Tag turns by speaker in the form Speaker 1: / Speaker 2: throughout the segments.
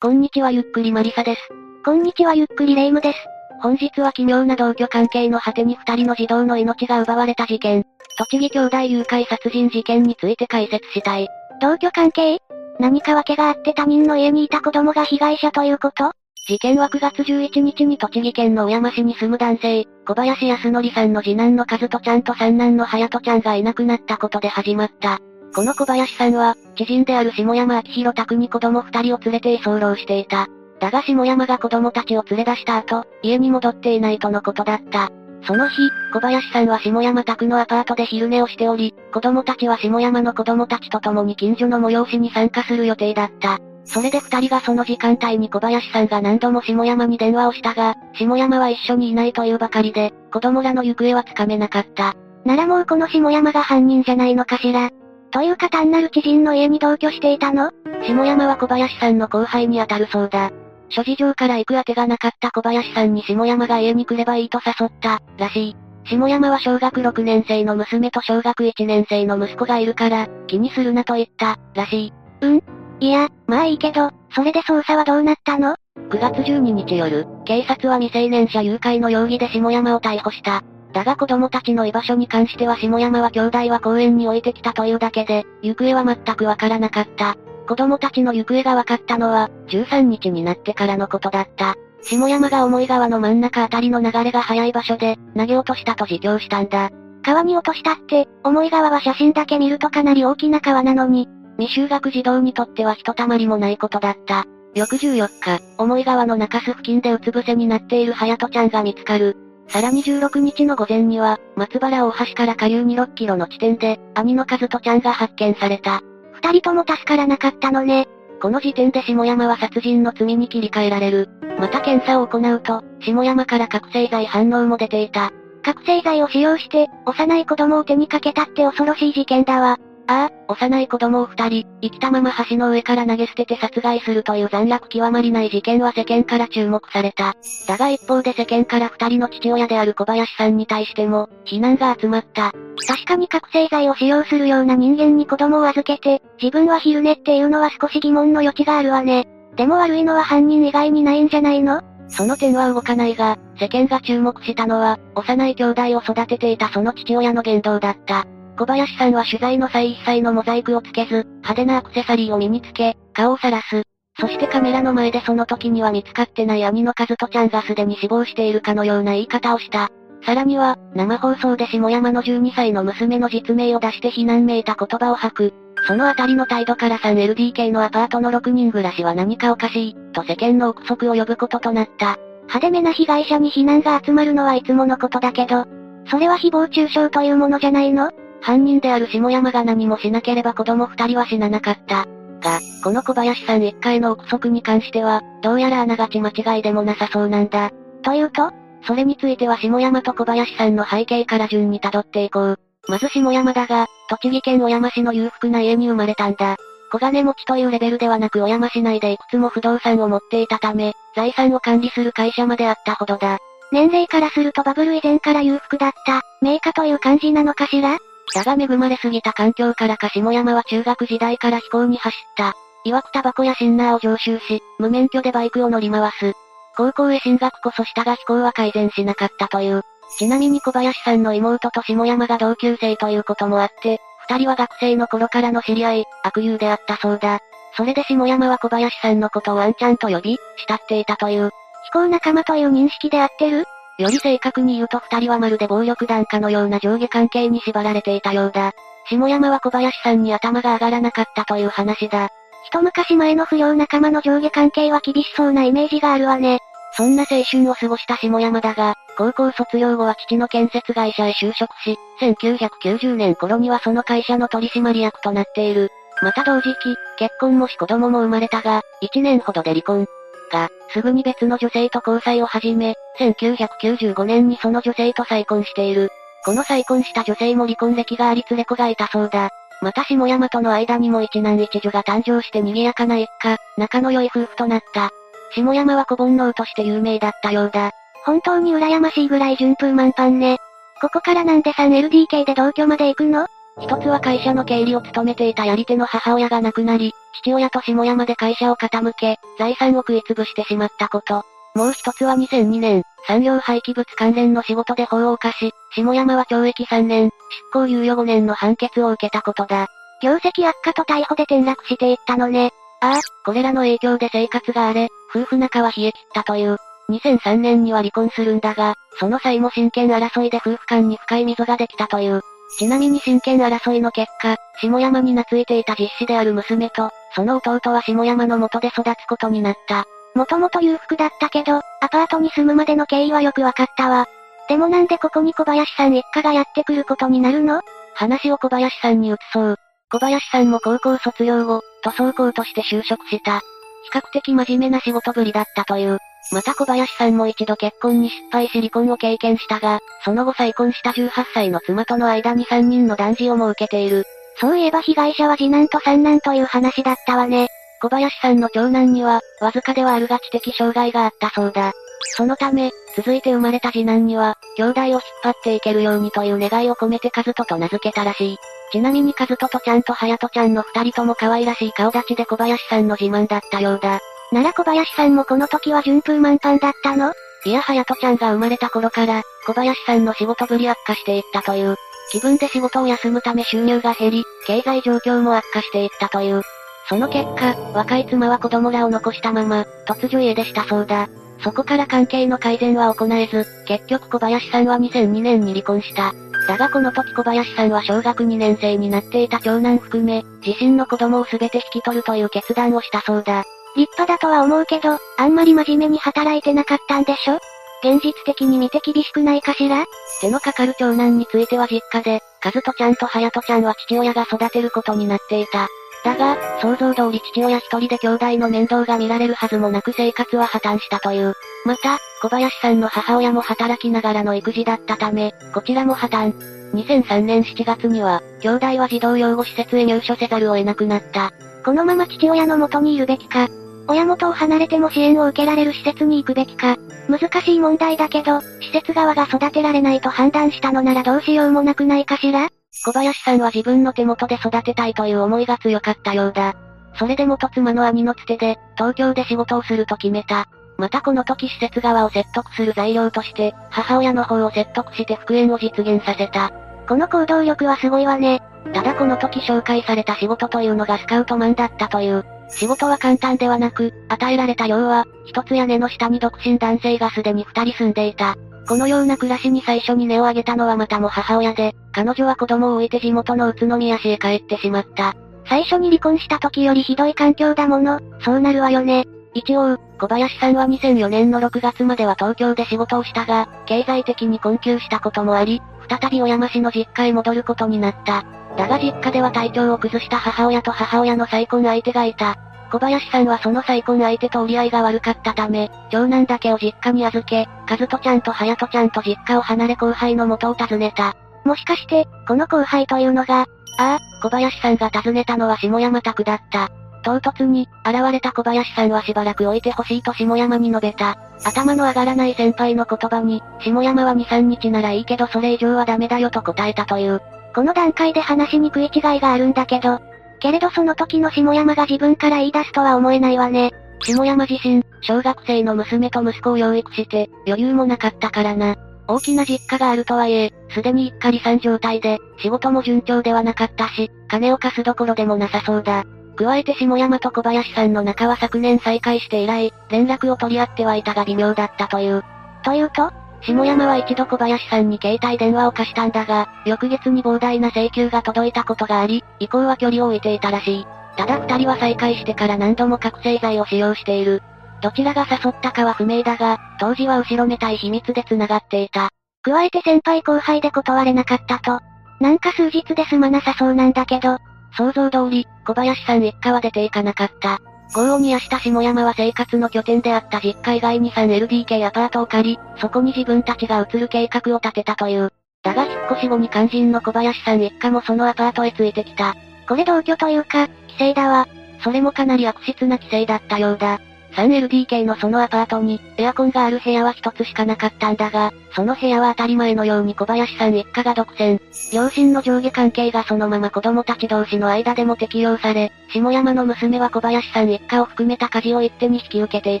Speaker 1: こんにちはゆっくりマリサです。
Speaker 2: こんにちはゆっくりレイムです。
Speaker 1: 本日は奇妙な同居関係の果てに二人の児童の命が奪われた事件、栃木兄弟誘拐殺人事件について解説したい。
Speaker 2: 同居関係？何か訳があって他人の家にいた子供が被害者ということ？
Speaker 1: 事件は9月11日に栃木県の小山市に住む男性、小林康則さんの次男の和人ちゃんと三男の隼人ちゃんがいなくなったことで始まった。この小林さんは、知人である下山明宏宅に子供二人を連れて居候していた。だが下山が子供たちを連れ出した後、家に戻っていないとのことだった。その日、小林さんは下山宅のアパートで昼寝をしており、子供たちは下山の子供たちと共に近所の催しに参加する予定だった。それで二人がその時間帯に小林さんが何度も下山に電話をしたが、下山は一緒にいないというばかりで、子供らの行方はつかめなかった。
Speaker 2: ならもうこの下山が犯人じゃないのかしら。というか単なる知人の家に同居していたの？
Speaker 1: 下山は小林さんの後輩に当たるそうだ。諸事情から行く当てがなかった小林さんに下山が家に来ればいいと誘った、らしい。下山は小学6年生の娘と小学1年生の息子がいるから、気にするなと言った、らしい。
Speaker 2: うん？いや、まあいいけど、それで捜査はどうなったの
Speaker 1: ?9 月12日夜、警察は未成年者誘拐の容疑で下山を逮捕した。だが子供たちの居場所に関しては下山は兄弟は公園に置いてきたというだけで、行方は全くわからなかった。子供たちの行方が分かったのは、13日になってからのことだった。下山が重い川の真ん中あたりの流れが速い場所で、投げ落としたと自供したんだ。
Speaker 2: 川に落としたって、重い川は写真だけ見るとかなり大きな川なのに。
Speaker 1: 未就学児童にとってはひとたまりもないことだった。翌14日、重い川の中州付近でうつ伏せになっている隼人ちゃんが見つかる。さらに16日の午前には、松原大橋から下流に6キロの地点で、兄の和人ちゃんが発見された。
Speaker 2: 二人とも助からなかったのね。
Speaker 1: この時点で下山は殺人の罪に切り替えられる。また検査を行うと、下山から覚醒剤反応も出ていた。
Speaker 2: 覚醒剤を使用して、幼い子供を手にかけたって恐ろしい事件だわ。
Speaker 1: ああ、幼い子供を二人、生きたまま橋の上から投げ捨てて殺害するという残虐極まりない事件は世間から注目された。だが一方で世間から二人の父親である小林さんに対しても、非難が集まった。
Speaker 2: 確かに覚醒剤を使用するような人間に子供を預けて、自分は昼寝っていうのは少し疑問の余地があるわね。でも悪いのは犯人以外にないんじゃないの？
Speaker 1: その点は動かないが、世間が注目したのは、幼い兄弟を育てていたその父親の言動だった。小林さんは取材の際一切のモザイクをつけず、派手なアクセサリーを身につけ、顔をさらす。そしてカメラの前でその時には見つかってない兄の和人ちゃんがすでに死亡しているかのような言い方をした。さらには、生放送で下山の12歳の娘の実名を出して非難めいた言葉を吐く。そのあたりの態度から 3LDK のアパートの6人暮らしは何かおかしい、と世間の憶測を呼ぶこととなった。
Speaker 2: 派手めな被害者に非難が集まるのはいつものことだけど、それは誹謗中傷というものじゃないの？
Speaker 1: 犯人である下山が何もしなければ子供二人は死ななかった。が、この小林さん一回の憶測に関しては、どうやらあながち間違いでもなさそうなんだ。
Speaker 2: というと
Speaker 1: それについては下山と小林さんの背景から順に辿っていこう。まず下山だが、栃木県小山市の裕福な家に生まれたんだ。小金持ちというレベルではなく小山市内でいくつも不動産を持っていたため、財産を管理する会社まであったほどだ。
Speaker 2: 年齢からするとバブル以前から裕福だった、名家という感じなのかしら？
Speaker 1: だが恵まれすぎた環境からか下山は中学時代から飛行に走った。曰くタバコやシンナーを常習し、無免許でバイクを乗り回す。高校へ進学こそしたが飛行は改善しなかったという。ちなみに小林さんの妹と下山が同級生ということもあって、二人は学生の頃からの知り合い、悪友であったそうだ。それで下山は小林さんのことをワンちゃんと呼び、慕っていたという。
Speaker 2: 飛行仲間という認識で合ってる？
Speaker 1: より正確に言うと二人はまるで暴力団家のような上下関係に縛られていたようだ。下山は小林さんに頭が上がらなかったという話だ。
Speaker 2: 一昔前の不良仲間の上下関係は厳しそうなイメージがあるわね。
Speaker 1: そんな青春を過ごした下山だが、高校卒業後は父の建設会社へ就職し、1990年頃にはその会社の取締役となっている。また同時期、結婚もし子供も生まれたが、1年ほどで離婚。が、すぐに別の女性と交際を始め、1995年にその女性と再婚している。この再婚した女性も離婚歴があり連れ子がいたそうだ。また下山との間にも一男一女が誕生して賑やかな一家、仲の良い夫婦となった。下山は小煩悩として有名だったようだ。
Speaker 2: 本当に羨ましいぐらい順風満帆ね。ここからなんで 3LDK で同居まで行くの？
Speaker 1: 一つは会社の経理を務めていたやり手の母親が亡くなり、父親と下山で会社を傾け、財産を食い潰してしまったこと。もう一つは2002年、産業廃棄物関連の仕事で法を犯し、下山は懲役3年、執行猶予5年の判決を受けたことだ。
Speaker 2: 業績悪化と逮捕で転落していったのね。
Speaker 1: ああ、これらの影響で生活が荒れ、夫婦仲は冷え切ったという。2003年には離婚するんだが、その際も親権争いで夫婦間に深い溝ができたという。ちなみに親権争いの結果、下山に懐いていた実子である娘と、その弟は下山の元で育つことになった。
Speaker 2: もともと裕福だったけど、アパートに住むまでの経緯はよくわかったわ。でもなんでここに小林さん一家がやってくることになるの？
Speaker 1: 話を小林さんに移そう。小林さんも高校卒業後、塗装工として就職した。比較的真面目な仕事ぶりだったという。また小林さんも一度結婚に失敗し離婚を経験したが、その後再婚した18歳の妻との間に3人の男児をも受けている。
Speaker 2: そういえば被害者は次男と三男という話だったわね。
Speaker 1: 小林さんの長男には、わずかではあるが知的障害があったそうだ。そのため、続いて生まれた次男には、兄弟を引っ張っていけるようにという願いを込めてカズトと名付けたらしい。ちなみにカズトとちゃんとハヤトちゃんの二人とも可愛らしい顔立ちで小林さんの自慢だったようだ。
Speaker 2: なら小林さんもこの時は順風満帆だったの？
Speaker 1: いや、ハヤトちゃんが生まれた頃から、小林さんの仕事ぶり悪化していったという。気分で仕事を休むため収入が減り、経済状況も悪化していったという。その結果、若い妻は子供らを残したまま、突如家出したそうだ。そこから関係の改善は行えず、結局小林さんは2002年に離婚した。だがこの時小林さんは小学2年生になっていた長男含め、自身の子供を全て引き取るという決断をしたそうだ。
Speaker 2: 立派だとは思うけど、あんまり真面目に働いてなかったんでしょ？現実的に見て厳しくないかしら？
Speaker 1: 手のかかる長男については実家で、カズトちゃんとハヤトちゃんは父親が育てることになっていた。だが、想像通り父親一人で兄弟の面倒が見られるはずもなく生活は破綻したという。また、小林さんの母親も働きながらの育児だったため、こちらも破綻。2003年7月には、兄弟は児童養護施設へ入所せざるを得なくなった。
Speaker 2: このまま父親の元にいるべきか、親元を離れても支援を受けられる施設に行くべきか、難しい問題だけど、施設側が育てられないと判断したのならどうしようもなくないかしら？
Speaker 1: 小林さんは自分の手元で育てたいという思いが強かったようだ。それで元妻の兄のつてで、東京で仕事をすると決めた。またこの時施設側を説得する材料として、母親の方を説得して復縁を実現させた。
Speaker 2: この行動力はすごいわね。
Speaker 1: ただこの時紹介された仕事というのがスカウトマンだったという。仕事は簡単ではなく、与えられた量は、一つ屋根の下に独身男性がすでに二人住んでいた。このような暮らしに最初に根を上げたのはまたも母親で、彼女は子供を置いて地元の宇都宮市へ帰ってしまった。
Speaker 2: 最初に離婚した時よりひどい環境だもの、そうなるわよね。
Speaker 1: 一応、小林さんは2004年の6月までは東京で仕事をしたが、経済的に困窮したこともあり、再び小山市の実家へ戻ることになった。だが実家では体調を崩した母親と母親の再婚相手がいた。小林さんはその再婚相手と折り合いが悪かったため、長男だけを実家に預け、和人ちゃんと隼人ちゃんと実家を離れ後輩の元を訪ねた。
Speaker 2: もしかして、この後輩というのが、
Speaker 1: ああ、小林さんが訪ねたのは下山宅だった。唐突に、現れた小林さんはしばらく置いてほしいと下山に述べた。頭の上がらない先輩の言葉に、下山は2、3日ならいいけどそれ以上はダメだよと答えたという。
Speaker 2: この段階で話に食い違いがあるんだけど、けれどその時の下山が自分から言い出すとは思えないわね。
Speaker 1: 下山自身、小学生の娘と息子を養育して、余裕もなかったからな。大きな実家があるとはいえ、すでに一家離散状態で、仕事も順調ではなかったし、金を貸すどころでもなさそうだ。加えて下山と小林さんの仲は昨年再開して以来、連絡を取り合ってはいたが微妙だったという。
Speaker 2: というと
Speaker 1: 下山は一度小林さんに携帯電話を貸したんだが、翌月に膨大な請求が届いたことがあり、以降は距離を置いていたらしい。ただ二人は再会してから何度も覚醒剤を使用している。どちらが誘ったかは不明だが、当時は後ろめたい秘密で繋がっていた。
Speaker 2: 加えて先輩後輩で断れなかったと。なんか数日で済まなさそうなんだけど。
Speaker 1: 想像通り、小林さん一家は出ていかなかった。豪雨にやした下山は生活の拠点であった実家以外に 3LDK アパートを借り、そこに自分たちが移る計画を立てたという。だが引っ越し後に肝心の小林さん一家もそのアパートへついてきた。
Speaker 2: これ同居というか、規制だわ。
Speaker 1: それもかなり悪質な規制だったようだ。3LDK のそのアパートに、エアコンがある部屋は一つしかなかったんだが、その部屋は当たり前のように小林さん一家が独占。両親の上下関係がそのまま子供たち同士の間でも適用され、下山の娘は小林さん一家を含めた家事を一手に引き受けてい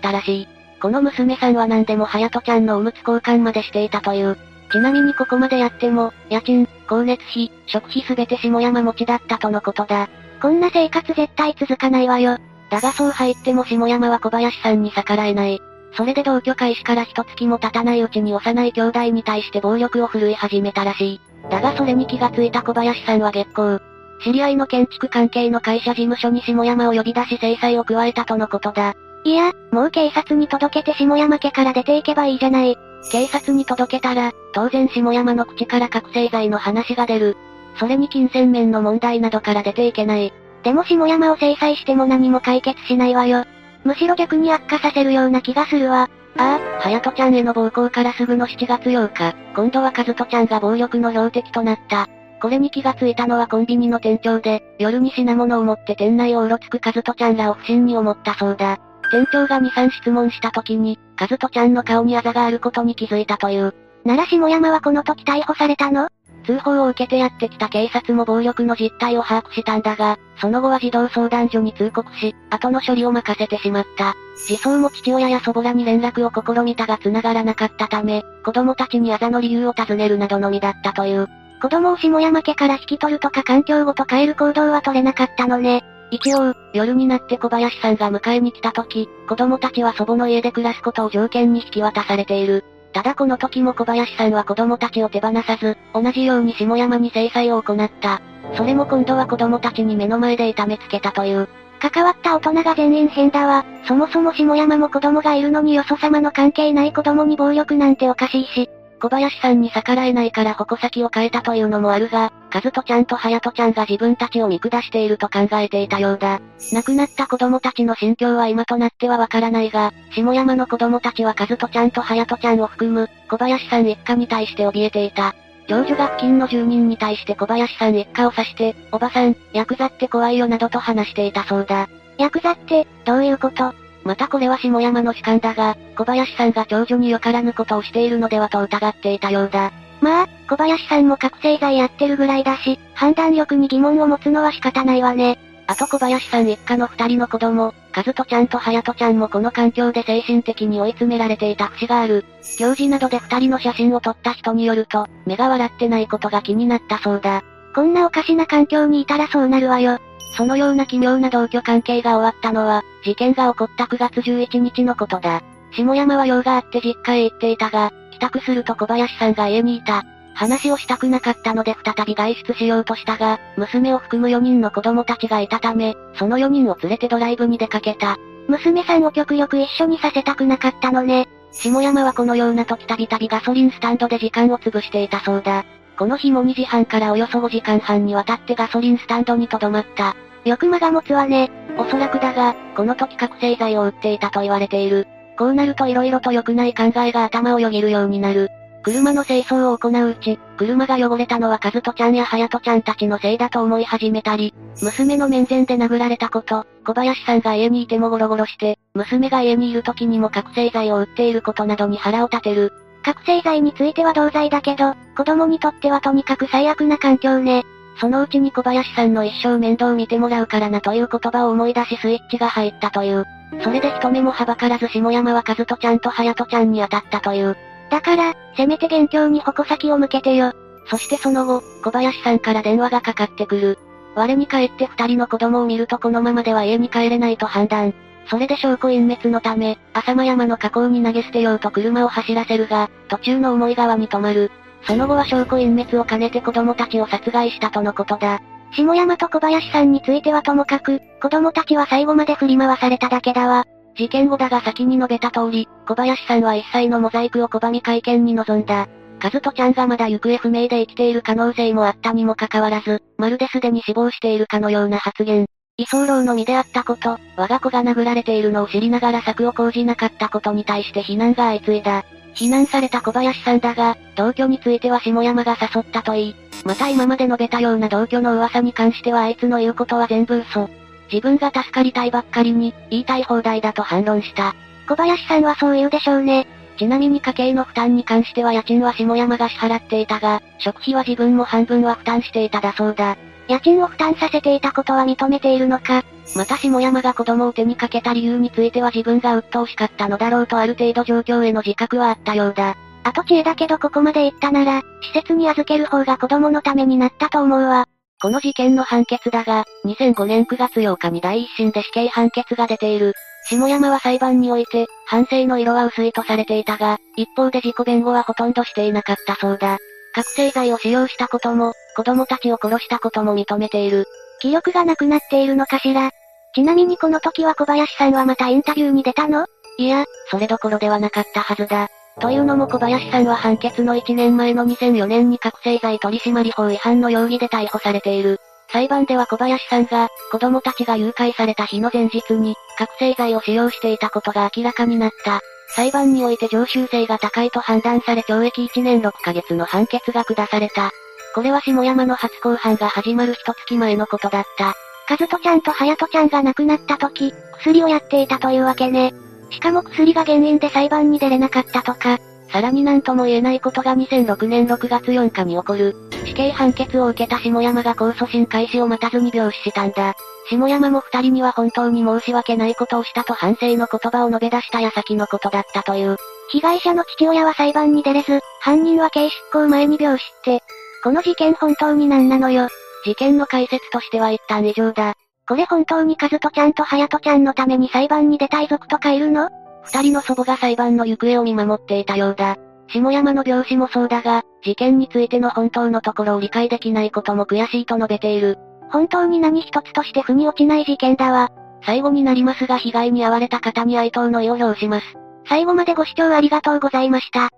Speaker 1: たらしい。この娘さんは何でも隼人ちゃんのおむつ交換までしていたという。ちなみにここまでやっても、家賃、光熱費、食費すべて下山持ちだったとのことだ。
Speaker 2: こんな生活絶対続かないわよ。
Speaker 1: だがそう入っても下山は小林さんに逆らえない。それで同居開始から一月も経たないうちに幼い兄弟に対して暴力を振るい始めたらしい。だがそれに気がついた小林さんは月光。知り合いの建築関係の会社事務所に下山を呼び出し制裁を加えたとのことだ。
Speaker 2: いや、もう警察に届けて下山家から出ていけばいいじゃない。
Speaker 1: 警察に届けたら、当然下山の口から覚醒剤の話が出る。それに金銭面の問題などから出ていけない。
Speaker 2: でも下山を制裁しても何も解決しないわよ。むしろ逆に悪化させるような気がするわ。
Speaker 1: ああ、隼人ちゃんへの暴行からすぐの7月8日、今度は和人ちゃんが暴力の標的となった。これに気がついたのはコンビニの店長で、夜に品物を持って店内をうろつく和人ちゃんらを不審に思ったそうだ。店長が2、3質問した時に、和人ちゃんの顔にあざがあることに気づいたという。
Speaker 2: なら下山はこの時逮捕されたの？
Speaker 1: 通報を受けてやってきた警察も暴力の実態を把握したんだが、その後は児童相談所に通告し、後の処理を任せてしまった。児相も父親や祖母らに連絡を試みたが繋がらなかったため、子供たちにあざの理由を尋ねるなどのみだったという。
Speaker 2: 子供を下山家から引き取るとか環境ごと変える行動は取れなかったのね。
Speaker 1: 一応、夜になって小林さんが迎えに来た時、子供たちは祖母の家で暮らすことを条件に引き渡されている。ただこの時も小林さんは子供たちを手放さず、同じように下山に制裁を行った。それも今度は子供たちに目の前で痛めつけたという。
Speaker 2: 関わった大人が全員変だわ。そもそも下山も子供がいるのによそ様の関係ない子供に暴力なんておかしいし。
Speaker 1: 小林さんに逆らえないから矛先を変えたというのもあるが、和人ちゃんと隼人ちゃんが自分たちを見下していると考えていたようだ。亡くなった子供たちの心境は今となってはわからないが、下山の子供たちは和人ちゃんと隼人ちゃんを含む、小林さん一家に対して怯えていた。長女が付近の住人に対して小林さん一家を指して、おばさん、ヤクザって怖いよなどと話していたそうだ。
Speaker 2: ヤクザって、どういうこと？
Speaker 1: またこれは下山の主観だが、小林さんが長女によからぬことをしているのではと疑っていたようだ。
Speaker 2: まあ、小林さんも覚醒剤やってるぐらいだし、判断力に疑問を持つのは仕方ないわね。
Speaker 1: あと小林さん一家の二人の子供、和人ちゃんと隼人ちゃんもこの環境で精神的に追い詰められていた節がある。行事などで二人の写真を撮った人によると、目が笑ってないことが気になったそうだ。
Speaker 2: こんなおかしな環境にいたらそうなるわよ。
Speaker 1: そのような奇妙な同居関係が終わったのは、事件が起こった9月11日のことだ。下山は用があって実家へ行っていたが、帰宅すると小林さんが家にいた。話をしたくなかったので再び外出しようとしたが、娘を含む4人の子供たちがいたため、その4人を連れてドライブに出かけた。
Speaker 2: 娘さんを極力一緒にさせたくなかったのね。
Speaker 1: 下山はこのような時たびたびガソリンスタンドで時間を潰していたそうだ。この日も2時半からおよそ5時間半にわたってガソリンスタンドに留まった。
Speaker 2: よく間が持つわね。
Speaker 1: おそらくだが、この時覚醒剤を売っていたと言われている。こうなると色々と良くない考えが頭をよぎるようになる。車の清掃を行ううち、車が汚れたのは和人ちゃんや隼人ちゃんたちのせいだと思い始めたり、娘の面前で殴られたこと、小林さんが家にいてもゴロゴロして、娘が家にいる時にも覚醒剤を売っていることなどに腹を立てる。
Speaker 2: 覚醒剤については同罪だけど、子供にとってはとにかく最悪な環境ね。
Speaker 1: そのうちに小林さんの一生面倒見てもらうからなという言葉を思い出しスイッチが入ったという。それで一目もはばからず下山は和人ちゃんと隼人ちゃんに当たったという。
Speaker 2: だから、せめて元凶に矛先を向けてよ。
Speaker 1: そしてその後、小林さんから電話がかかってくる。我に帰って二人の子供を見るとこのままでは家に帰れないと判断。それで証拠隠滅のため、浅間山の河口に投げ捨てようと車を走らせるが、途中の重い川に止まる。その後は証拠隠滅を兼ねて子供たちを殺害したとのことだ。
Speaker 2: 下山と小林さんについてはともかく、子供たちは最後まで振り回されただけだわ。
Speaker 1: 事件後だが先に述べた通り、小林さんは一切のモザイクを拒み会見に臨んだ。カズトちゃんがまだ行方不明で生きている可能性もあったにもかかわらず、まるですでに死亡しているかのような発言。居候の身であったこと、我が子が殴られているのを知りながら策を講じなかったことに対して非難が相次いだ。非難された小林さんだが、同居については下山が誘ったといい、また今まで述べたような同居の噂に関してはあいつの言うことは全部嘘。自分が助かりたいばっかりに、言いたい放題だと反論した。
Speaker 2: 小林さんはそう言うでしょうね。
Speaker 1: ちなみに家計の負担に関しては家賃は下山が支払っていたが、食費は自分も半分は負担していただそうだ。
Speaker 2: 家賃を負担させていたことは認めているのか。
Speaker 1: また下山が子供を手にかけた理由については自分が鬱陶しかったのだろうとある程度状況への自覚はあったようだ。
Speaker 2: 後知恵だけどここまで行ったなら、施設に預ける方が子供のためになったと思うわ。
Speaker 1: この事件の判決だが、2005年9月8日に第一審で死刑判決が出ている。下山は裁判において、反省の色は薄いとされていたが、一方で自己弁護はほとんどしていなかったそうだ。覚醒剤を使用したことも、子供たちを殺したことも認めている。
Speaker 2: 気力がなくなっているのかしら？ちなみにこの時は小林さんはまたインタビューに出たの？
Speaker 1: いや、それどころではなかったはずだ。というのも小林さんは判決の1年前の2004年に覚醒剤取締法違反の容疑で逮捕されている。裁判では小林さんが、子供たちが誘拐された日の前日に、覚醒剤を使用していたことが明らかになった。裁判において常習性が高いと判断され懲役1年6ヶ月の判決が下された。これは下山の初公判が始まる一月前のことだった。
Speaker 2: カズトちゃんとハヤトちゃんが亡くなった時、薬をやっていたというわけね。しかも薬が原因で裁判に出れなかったとか。
Speaker 1: さらになんとも言えないことが2006年6月4日に起こる。死刑判決を受けた下山が控訴審開始を待たずに病死したんだ。下山も二人には本当に申し訳ないことをしたと反省の言葉を述べ出した矢先のことだったという。
Speaker 2: 被害者の父親は裁判に出れず、犯人は刑執行前に病死って。この事件本当に何なのよ。
Speaker 1: 事件の解説としては一旦異常だ。
Speaker 2: これ本当にカズトちゃんとハヤトちゃんのために裁判に出た遺族とかいるの？
Speaker 1: 二人の祖母が裁判の行方を見守っていたようだ。下山の病死もそうだが、事件についての本当のところを理解できないことも悔しいと述べている。
Speaker 2: 本当に何一つとして腑に落ちない事件だわ。
Speaker 1: 最後になりますが被害に遭われた方に哀悼の意を表します。
Speaker 2: 最後までご視聴ありがとうございました。